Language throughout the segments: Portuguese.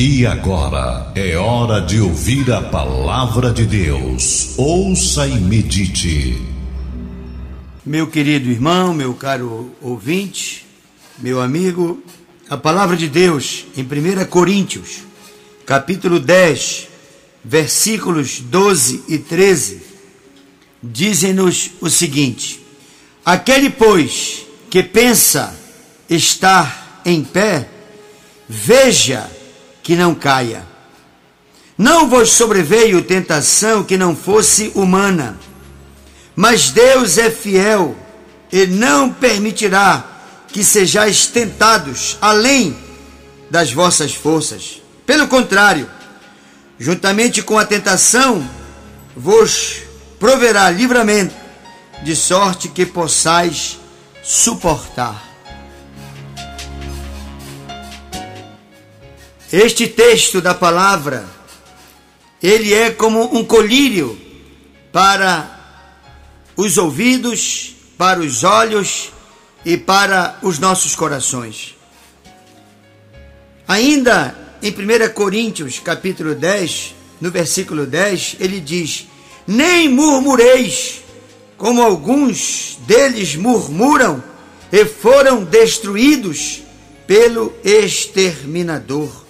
E agora é hora de ouvir a palavra de Deus. Ouça e medite. Meu querido irmão, meu caro ouvinte, meu amigo, a palavra de Deus em 1 Coríntios, capítulo 10, versículos 12 e 13, dizem-nos o seguinte: Aquele, pois, que pensa estar em pé, veja que não caia. Não vos sobreveio tentação que não fosse humana, mas Deus é fiel e não permitirá que sejais tentados além das vossas forças. Pelo contrário, juntamente com a tentação, vos proverá livramento, de sorte que possais suportar. Este texto da palavra, ele é como um colírio para os ouvidos, para os olhos e para os nossos corações. Ainda em 1 Coríntios, capítulo 10, no versículo 10, ele diz: Nem murmureis, como alguns deles murmuram e foram destruídos pelo exterminador.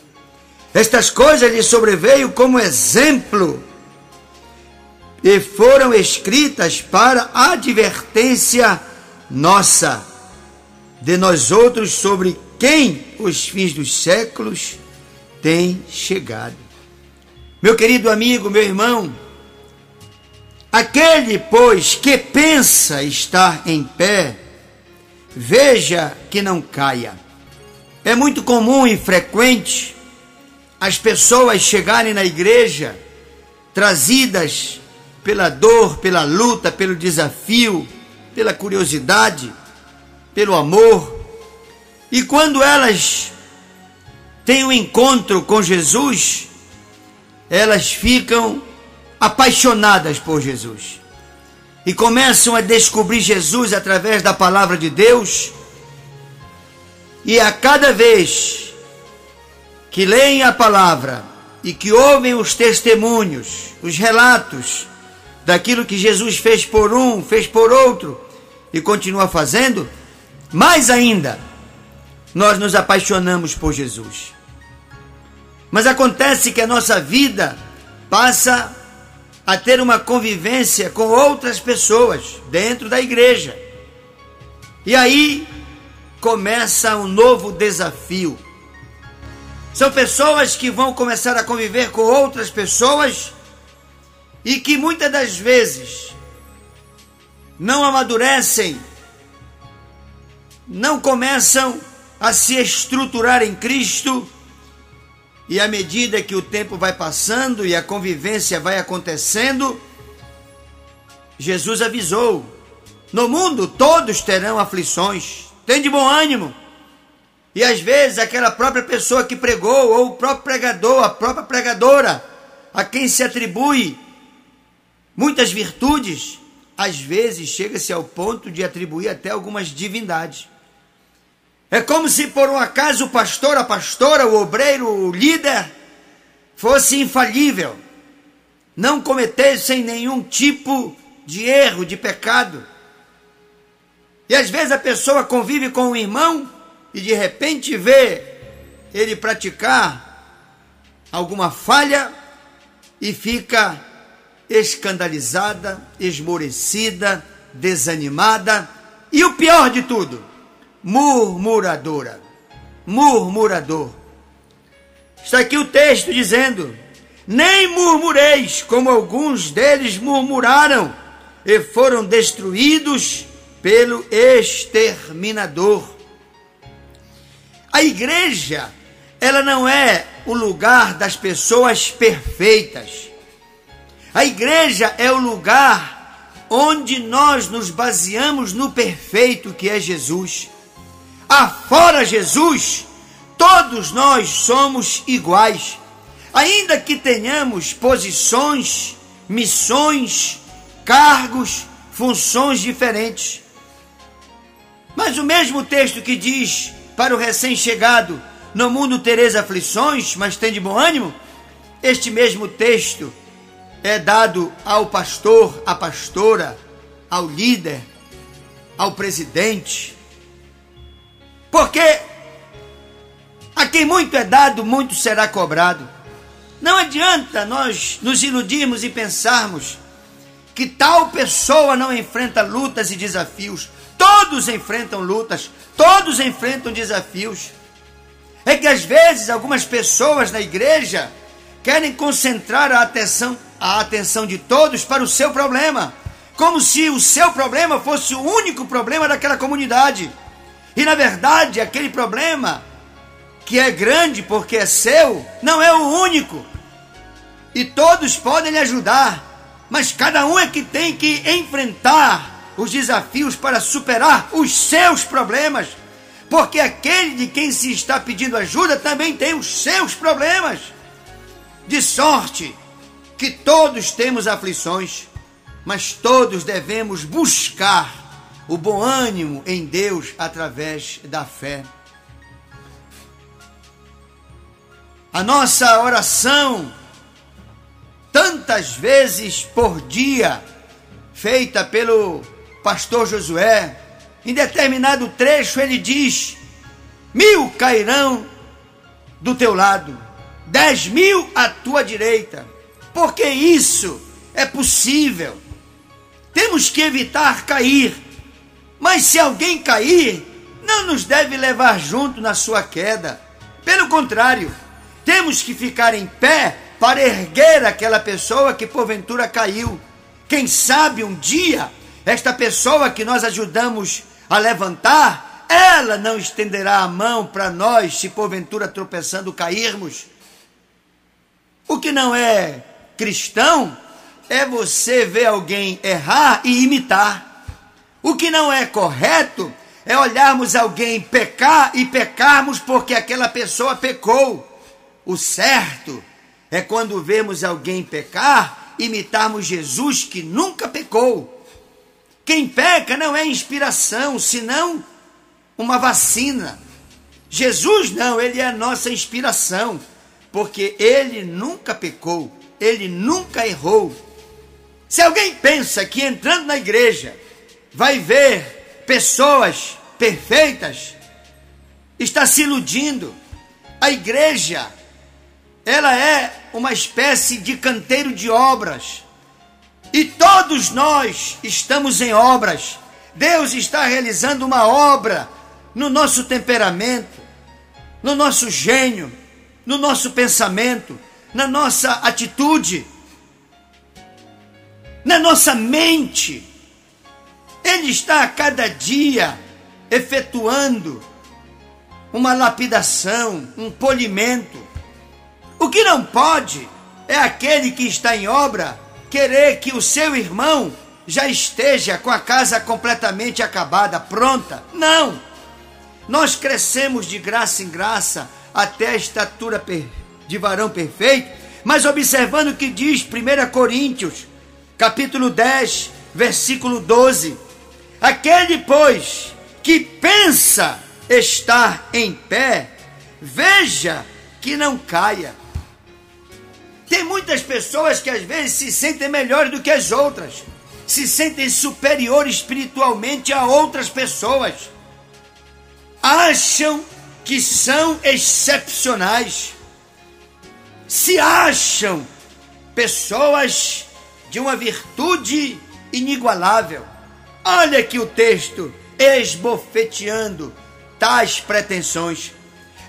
Estas coisas lhe sobreveio como exemplo e foram escritas para advertência nossa, de nós outros sobre quem os fins dos séculos têm chegado. Meu querido amigo, meu irmão, aquele, pois, que pensa estar em pé, veja que não caia. É muito comum e frequente as pessoas chegarem na igreja trazidas pela dor, pela luta, pelo desafio, pela curiosidade, pelo amor. E quando elas têm um encontro com Jesus, elas ficam apaixonadas por Jesus e começam a descobrir Jesus através da palavra de Deus. E a cada vez que leem a palavra e que ouvem os testemunhos, os relatos daquilo que Jesus fez por um, fez por outro e continua fazendo, mais ainda, nós nos apaixonamos por Jesus. Mas acontece que a nossa vida passa a ter uma convivência com outras pessoas dentro da igreja. E aí começa um novo desafio são pessoas que vão começar a conviver com outras pessoas e que muitas das vezes não amadurecem, não começam a se estruturar em Cristo. E à medida que o tempo vai passando e a convivência vai acontecendo, Jesus avisou: no mundo todos terão aflições, tem de bom ânimo. E às vezes aquela própria pessoa que pregou, ou o próprio pregador, a própria pregadora, a quem se atribui muitas virtudes, às vezes chega-se ao ponto de atribuir até algumas divindades. É como se por um acaso o pastor, a pastora, o obreiro, o líder fosse infalível, não cometessem nenhum tipo de erro, de pecado. E às vezes a pessoa convive com um irmão e de repente vê ele praticar alguma falha e fica escandalizada, esmorecida, desanimada e o pior de tudo, murmuradora. Murmurador. Está aqui o texto dizendo: Nem murmureis, como alguns deles murmuraram e foram destruídos pelo exterminador. A igreja, ela não é o lugar das pessoas perfeitas. A igreja é o lugar onde nós nos baseamos no perfeito que é Jesus. Afora Jesus, todos nós somos iguais, ainda que tenhamos posições, missões, cargos, funções diferentes. Mas o mesmo texto que diz para o recém-chegado: No mundo tereis aflições, mas tem de bom ânimo. Este mesmo texto é dado ao pastor, à pastora, ao líder, ao presidente. Porque a quem muito é dado, muito será cobrado. Não adianta nós nos iludirmos e pensarmos que tal pessoa não enfrenta lutas e desafios. Todos enfrentam lutas, todos enfrentam desafios. É que às vezes algumas pessoas na igreja querem concentrar a atenção, a atenção de todos para o seu problema, como se o seu problema fosse o único problema daquela comunidade. E na verdade, aquele problema que é grande porque é seu, não é o único. E todos podem lhe ajudar, mas cada um é que tem que enfrentar os desafios para superar os seus problemas. Porque aquele de quem se está pedindo ajuda também tem os seus problemas. De sorte que todos temos aflições, mas todos devemos buscar o bom ânimo em Deus através da fé. A nossa oração, tantas vezes por dia, feita pelo pastor Josué, em determinado trecho ele diz: mil cairão do teu lado dez mil à tua direita, porque isso é possível. Temos que evitar cair, mas se alguém cair, não nos deve levar junto na sua queda. Pelo contrário, temos que ficar em pé para erguer aquela pessoa que porventura caiu. Quem sabe um dia esta pessoa que nós ajudamos a levantar, ela não estenderá a mão para nós se porventura tropeçando cairmos. O que não é cristão é você ver alguém errar e imitar. O que não é correto é olharmos alguém pecar e pecarmos porque aquela pessoa pecou. O certo é quando vemos alguém pecar, imitarmos Jesus que nunca pecou. Quem peca não é inspiração, senão uma vacina. Jesus não, ele é a nossa inspiração porque ele nunca pecou, ele nunca errou. Se alguém pensa que entrando na igreja vai ver pessoas perfeitas, está se iludindo. A igreja, ela é uma espécie de canteiro de obras. E todos nós estamos em obras. Deus está realizando uma obra no nosso temperamento, no nosso gênio, no nosso pensamento, na nossa atitude, na nossa mente. Ele está a cada dia efetuando uma lapidação, um polimento. O que não pode é aquele que está em obra querer que o seu irmão já esteja com a casa completamente acabada, pronta. Não! Nós crescemos de graça em graça até a estatura de varão perfeito, mas observando o que diz 1 Coríntios, capítulo 10, versículo 12: Aquele, pois, que pensa estar em pé, veja que não caia. Tem muitas pessoas que às vezes se sentem melhores do que as outras, se sentem superiores espiritualmente a outras pessoas, acham que são excepcionais, se acham pessoas de uma virtude inigualável. Olha aqui o texto esbofeteando tais pretensões.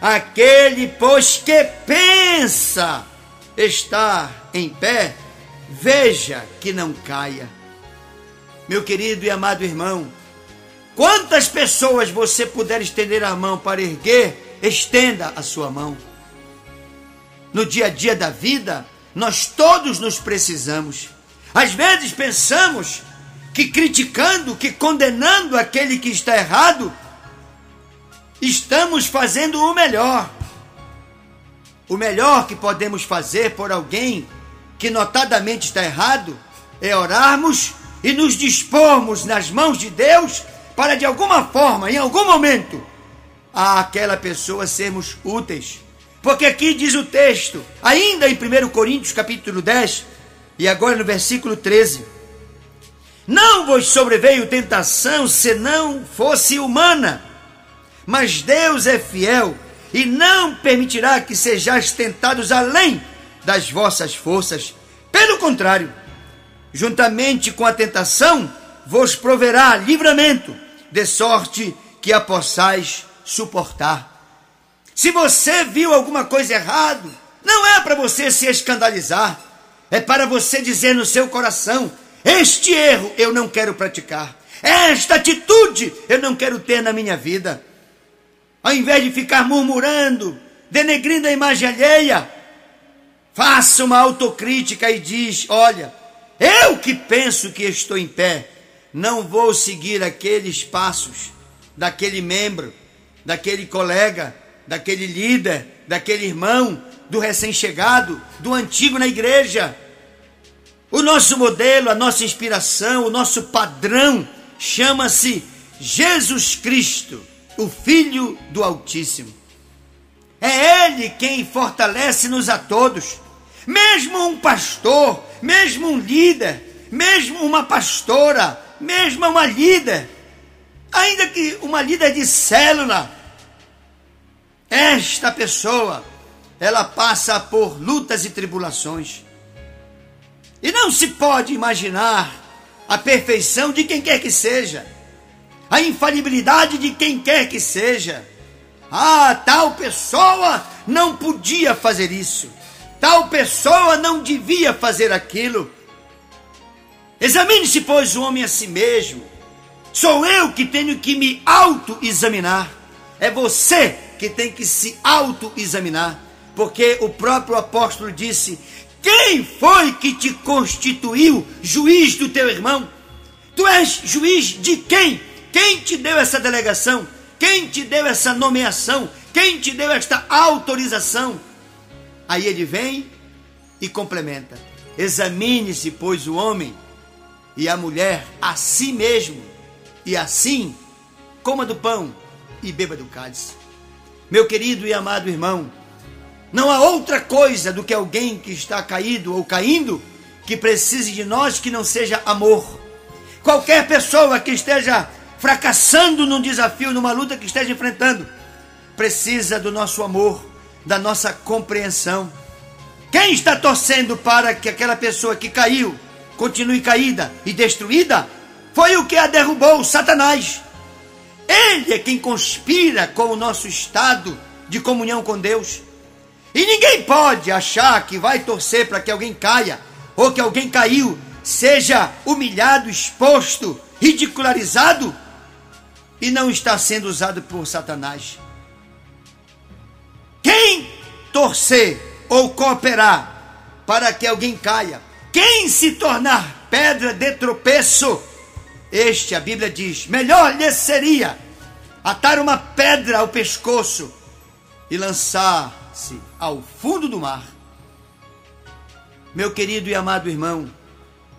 Aquele, pois, que pensa estar em pé, veja que não caia. Meu querido e amado irmão, Quantas pessoas você puder estender a mão para erguer, estenda a sua mão. No dia a dia da vida, nós todos nos precisamos. Às vezes pensamos que criticando, que condenando aquele que está errado, estamos fazendo o melhor. O melhor que podemos fazer por alguém que notadamente está errado é orarmos e nos dispormos nas mãos de Deus para de alguma forma, em algum momento, àquela pessoa sermos úteis. Porque aqui diz o texto, ainda em 1 Coríntios capítulo 10, e agora no versículo 13: Não vos sobreveio tentação se não fosse humana, mas Deus é fiel e não permitirá que sejais tentados além das vossas forças. Pelo contrário, juntamente com a tentação, vos proverá livramento, de sorte que a possais suportar. Se você viu alguma coisa errada, não é para você se escandalizar, é para você dizer no seu coração: este erro eu não quero praticar, esta atitude eu não quero ter na minha vida. Ao invés de ficar murmurando, denegrindo a imagem alheia, faça uma autocrítica e diz: olha, eu que penso que estou em pé, não vou seguir aqueles passos daquele membro, daquele colega, daquele líder, daquele irmão, do recém-chegado, do antigo na igreja. O nosso modelo, a nossa inspiração, o nosso padrão chama-se Jesus Cristo, o Filho do Altíssimo. É Ele quem fortalece-nos a todos. Mesmo um pastor, mesmo um líder, mesmo uma pastora, mesmo uma líder, ainda que uma líder de célula, esta pessoa, ela passa por lutas e tribulações. E não se pode imaginar a perfeição de quem quer que seja, a infalibilidade de quem quer que seja. Ah, tal pessoa não podia fazer isso, tal pessoa não devia fazer aquilo. Examine-se, pois, o homem a si mesmo. Sou eu que tenho que me auto-examinar. É você que tem que se auto-examinar. Porque o próprio apóstolo disse: Quem foi que te constituiu juiz do teu irmão? Tu és juiz de quem? Quem te deu essa delegação? Quem te deu essa nomeação? Quem te deu esta autorização? Aí ele vem e complementa: Examine-se, pois, o homem e a mulher a si mesmo, e assim coma do pão e beba do cálice. Meu querido e amado irmão, não há outra coisa do que alguém que está caído ou caindo que precise de nós que não seja amor. Qualquer pessoa que esteja fracassando num desafio, numa luta que esteja enfrentando, precisa do nosso amor, da nossa compreensão. Quem está torcendo para que aquela pessoa que caiu continue caída e destruída, foi o que a derrubou, Satanás. Ele é quem conspira com o nosso estado de comunhão com Deus. E ninguém pode achar que vai torcer para que alguém caia, ou que alguém caiu, seja humilhado, exposto, ridicularizado, e não está sendo usado por Satanás. Quem torcer ou cooperar para que alguém caia, quem se tornar pedra de tropeço, este, a Bíblia diz, melhor lhe seria atar uma pedra ao pescoço e lançar-se ao fundo do mar. Meu querido e amado irmão,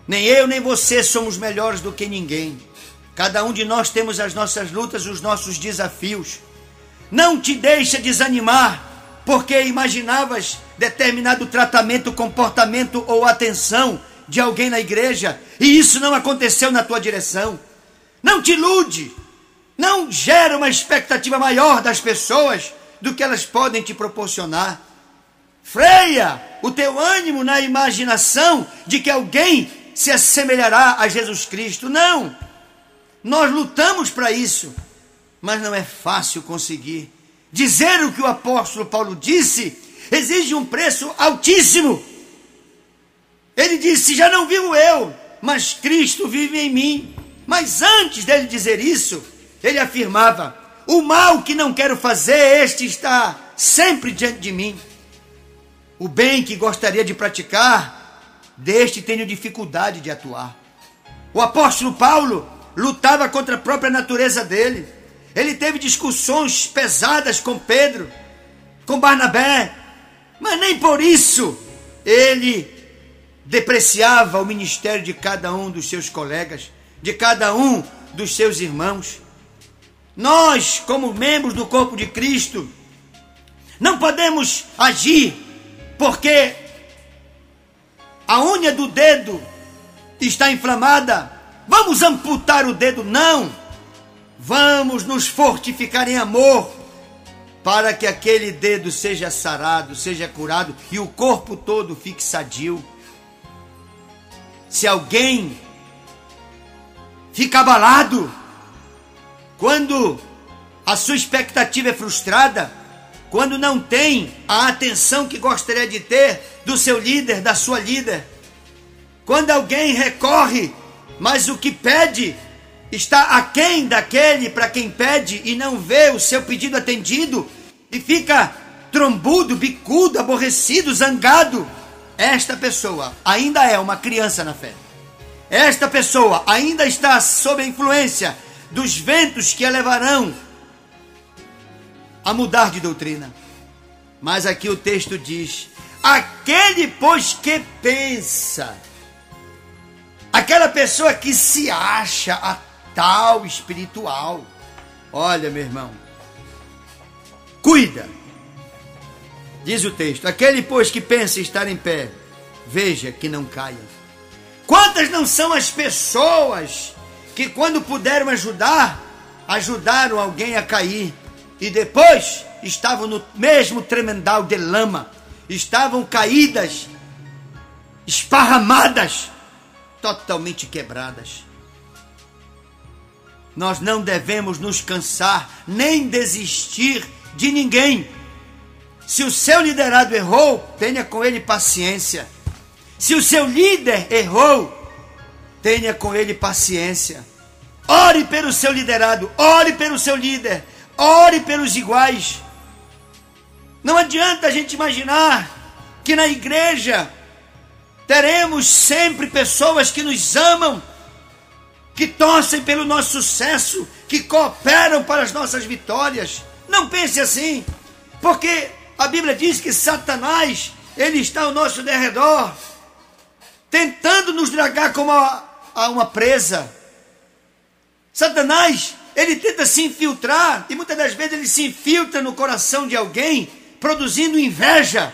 nem eu nem você somos melhores do que ninguém. Cada um de nós temos as nossas lutas, os nossos desafios. Não te deixa desanimar porque imaginavas determinado tratamento, comportamento ou atenção de alguém na igreja e isso não aconteceu na tua direção. Não te ilude, não gera uma expectativa maior das pessoas do que elas podem te proporcionar. Freia o teu ânimo na imaginação de que alguém se assemelhará a Jesus Cristo. Não! Nós lutamos para isso, mas não é fácil conseguir. Dizer o que o apóstolo Paulo disse exige um preço altíssimo. Ele disse: Já não vivo eu, mas Cristo vive em mim. Mas antes dele dizer isso, ele afirmava: O mal que não quero fazer, este está sempre diante de mim. O bem que gostaria de praticar, deste tenho dificuldade de atuar. O apóstolo Paulo lutava contra a própria natureza dele ele teve discussões pesadas com Pedro, com Barnabé, mas nem por isso ele depreciava o ministério de cada um dos seus colegas, de cada um dos seus irmãos. Nós, como membros do corpo de Cristo, não podemos agir porque a unha do dedo está inflamada. Vamos amputar o dedo? Não. Vamos nos fortificar em amor para que aquele dedo seja sarado, seja curado e o corpo todo fique sadio. Se alguém fica abalado quando a sua expectativa é frustrada, quando não tem a atenção que gostaria de ter do seu líder, da sua líder, quando alguém recorre, mas o que pede está aquém daquele para quem pede e não vê o seu pedido atendido e fica trombudo, bicudo, aborrecido, zangado. Esta pessoa ainda é uma criança na fé. Esta pessoa ainda está sob a influência dos ventos que a levarão a mudar de doutrina. Mas aqui o texto diz: aquele, pois, que pensa, aquela pessoa que se acha a tal espiritual. Olha, meu irmão, cuida. Diz o texto: aquele, pois, que pensa estar em pé, veja que não caia. Quantas não são as pessoas que, quando puderam ajudar, ajudaram alguém a cair e depois estavam no mesmo tremendal de lama, estavam caídas, esparramadas, totalmente quebradas. Nós não devemos nos cansar nem desistir de ninguém. Se o seu liderado errou, tenha com ele paciência. Se o seu líder errou, tenha com ele paciência. Ore pelo seu liderado, ore pelo seu líder, ore pelos iguais. Não adianta a gente imaginar que na igreja teremos sempre pessoas que nos amam que torcem pelo nosso sucesso, que cooperam para as nossas vitórias. Não pense assim, porque a Bíblia diz que Satanás, ele está ao nosso derredor, tentando nos dragar como a, a uma presa. Satanás, ele tenta se infiltrar, e muitas das vezes ele se infiltra no coração de alguém, produzindo inveja.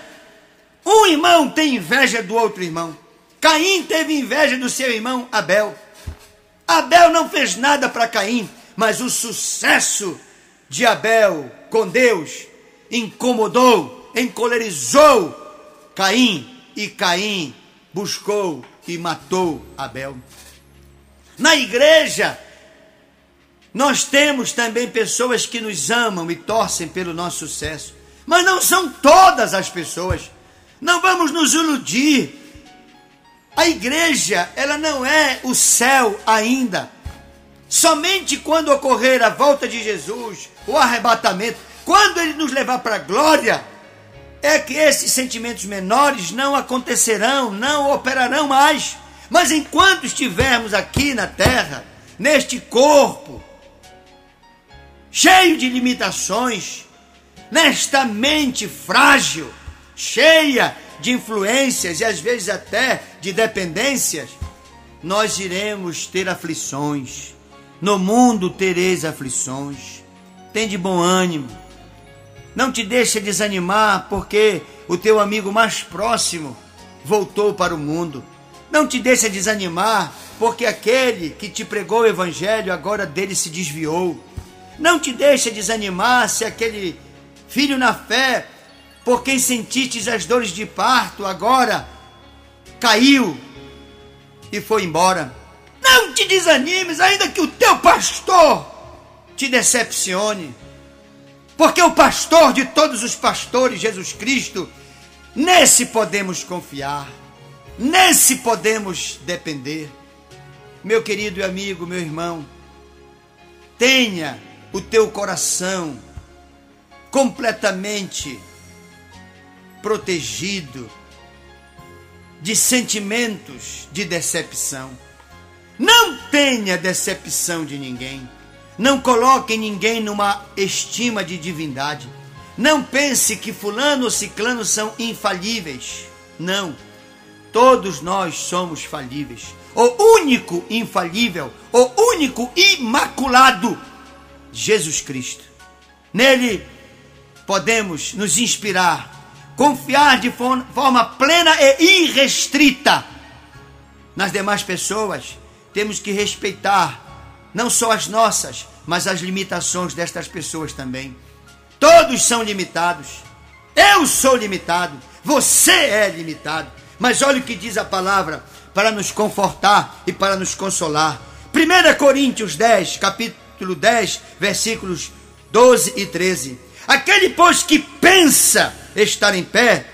Um irmão tem inveja do outro irmão. Caim teve inveja do seu irmão Abel. Abel não fez nada para Caim, mas o sucesso de Abel com Deus incomodou, encolerizou Caim e Caim buscou e matou Abel. Na igreja, nós temos também pessoas que nos amam e torcem pelo nosso sucesso, mas não são todas as pessoas. Não vamos nos iludir a igreja, ela não é o céu ainda. Somente quando ocorrer a volta de Jesus, o arrebatamento, quando ele nos levar para a glória, é que esses sentimentos menores não acontecerão, não operarão mais. Mas enquanto estivermos aqui na terra, neste corpo, cheio de limitações, nesta mente frágil, cheia de influências e às vezes até de dependências, nós iremos ter aflições. No mundo tereis aflições. Tem de bom ânimo. Não te deixe desanimar porque o teu amigo mais próximo voltou para o mundo. Não te deixe desanimar porque aquele que te pregou o evangelho agora dele se desviou. Não te deixe desanimar se aquele filho na fé por quem sentistes as dores de parto, agora caiu e foi embora. Não te desanimes, ainda que o teu pastor te decepcione, porque o pastor de todos os pastores, Jesus Cristo, nesse podemos confiar, nesse podemos depender. Meu querido amigo, meu irmão, tenha o teu coração completamente protegido de sentimentos de decepção. Não tenha decepção de ninguém. Não coloque ninguém numa estima de divindade. Não pense que fulano ou ciclano são infalíveis. Não. Todos nós somos falíveis. O único infalível, o único imaculado Jesus Cristo. Nele podemos nos inspirar, confiar de forma plena e irrestrita nas demais pessoas. Temos que respeitar não só as nossas, mas as limitações destas pessoas também. Todos são limitados. Eu sou limitado, você é limitado. Mas olha o que diz a palavra para nos confortar e para nos consolar. 1 Coríntios 10, capítulo 10, versículos 12 e 13. Aquele, pois, que pensa estar em pé,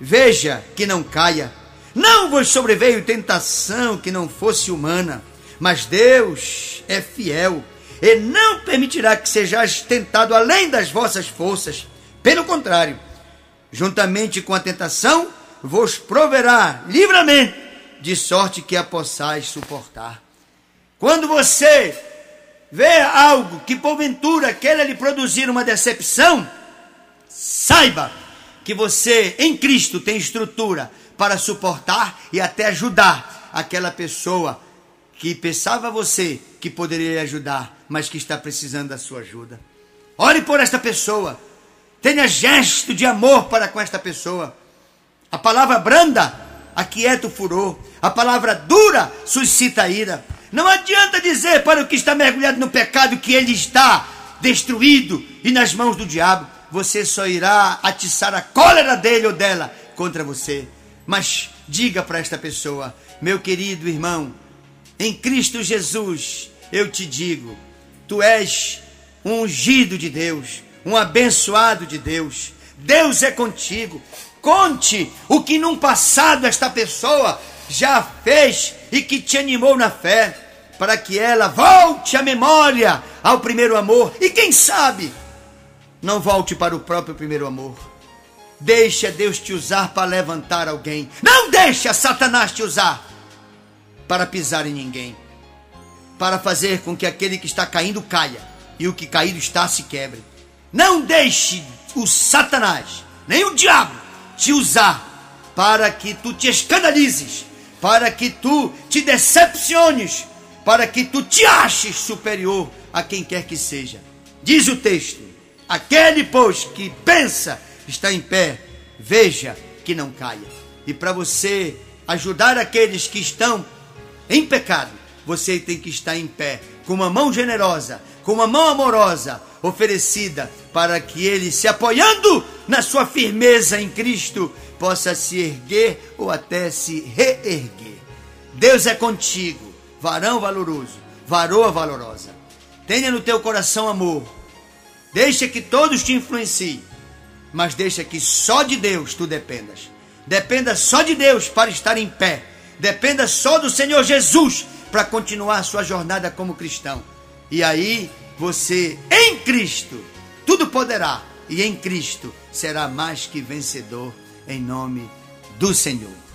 veja que não caia. Não vos sobreveio tentação que não fosse humana, mas Deus é fiel e não permitirá que sejais tentado além das vossas forças. Pelo contrário, juntamente com a tentação, vos proverá livramento, de sorte que a possais suportar. Quando você vê algo que porventura queira lhe produzir uma decepção, saiba que você em Cristo tem estrutura para suportar e até ajudar aquela pessoa que pensava você que poderia ajudar, mas que está precisando da sua ajuda. Ore por esta pessoa. Tenha gesto de amor para com esta pessoa. A palavra branda aquieta o furor. A palavra dura suscita a ira. Não adianta dizer para o que está mergulhado no pecado que ele está destruído e nas mãos do diabo. Você só irá atiçar a cólera dele ou dela contra você. Mas diga para esta pessoa, meu querido irmão, em Cristo Jesus, eu te digo, tu és um ungido de Deus, um abençoado de Deus. Deus é contigo. Conte o que num passado esta pessoa já fez e que te animou na fé, para que ela volte à memória ao primeiro amor e quem sabe não volte para o próprio primeiro amor. Deixa Deus te usar para levantar alguém. Não deixa Satanás te usar para pisar em ninguém, para fazer com que aquele que está caindo caia e o que caído está se quebre. Não deixe o Satanás, nem o diabo, te usar para que tu te escandalizes, para que tu te decepciones, para que tu te aches superior a quem quer que seja. Diz o texto: aquele, pois, que pensa está em pé, veja que não caia. E para você ajudar aqueles que estão em pecado, você tem que estar em pé, com uma mão generosa, com uma mão amorosa, oferecida, para que ele, se apoiando na sua firmeza em Cristo, possa se erguer ou até se reerguer. Deus é contigo, varão valoroso, varoa valorosa. Tenha no teu coração amor. Deixa que todos te influenciem, mas deixa que só de Deus tu dependas. Dependa só de Deus para estar em pé Dependa só do Senhor Jesus para continuar a sua jornada como cristão. E aí você, em Cristo, tudo poderá. E em Cristo será mais que vencedor, em nome do Senhor.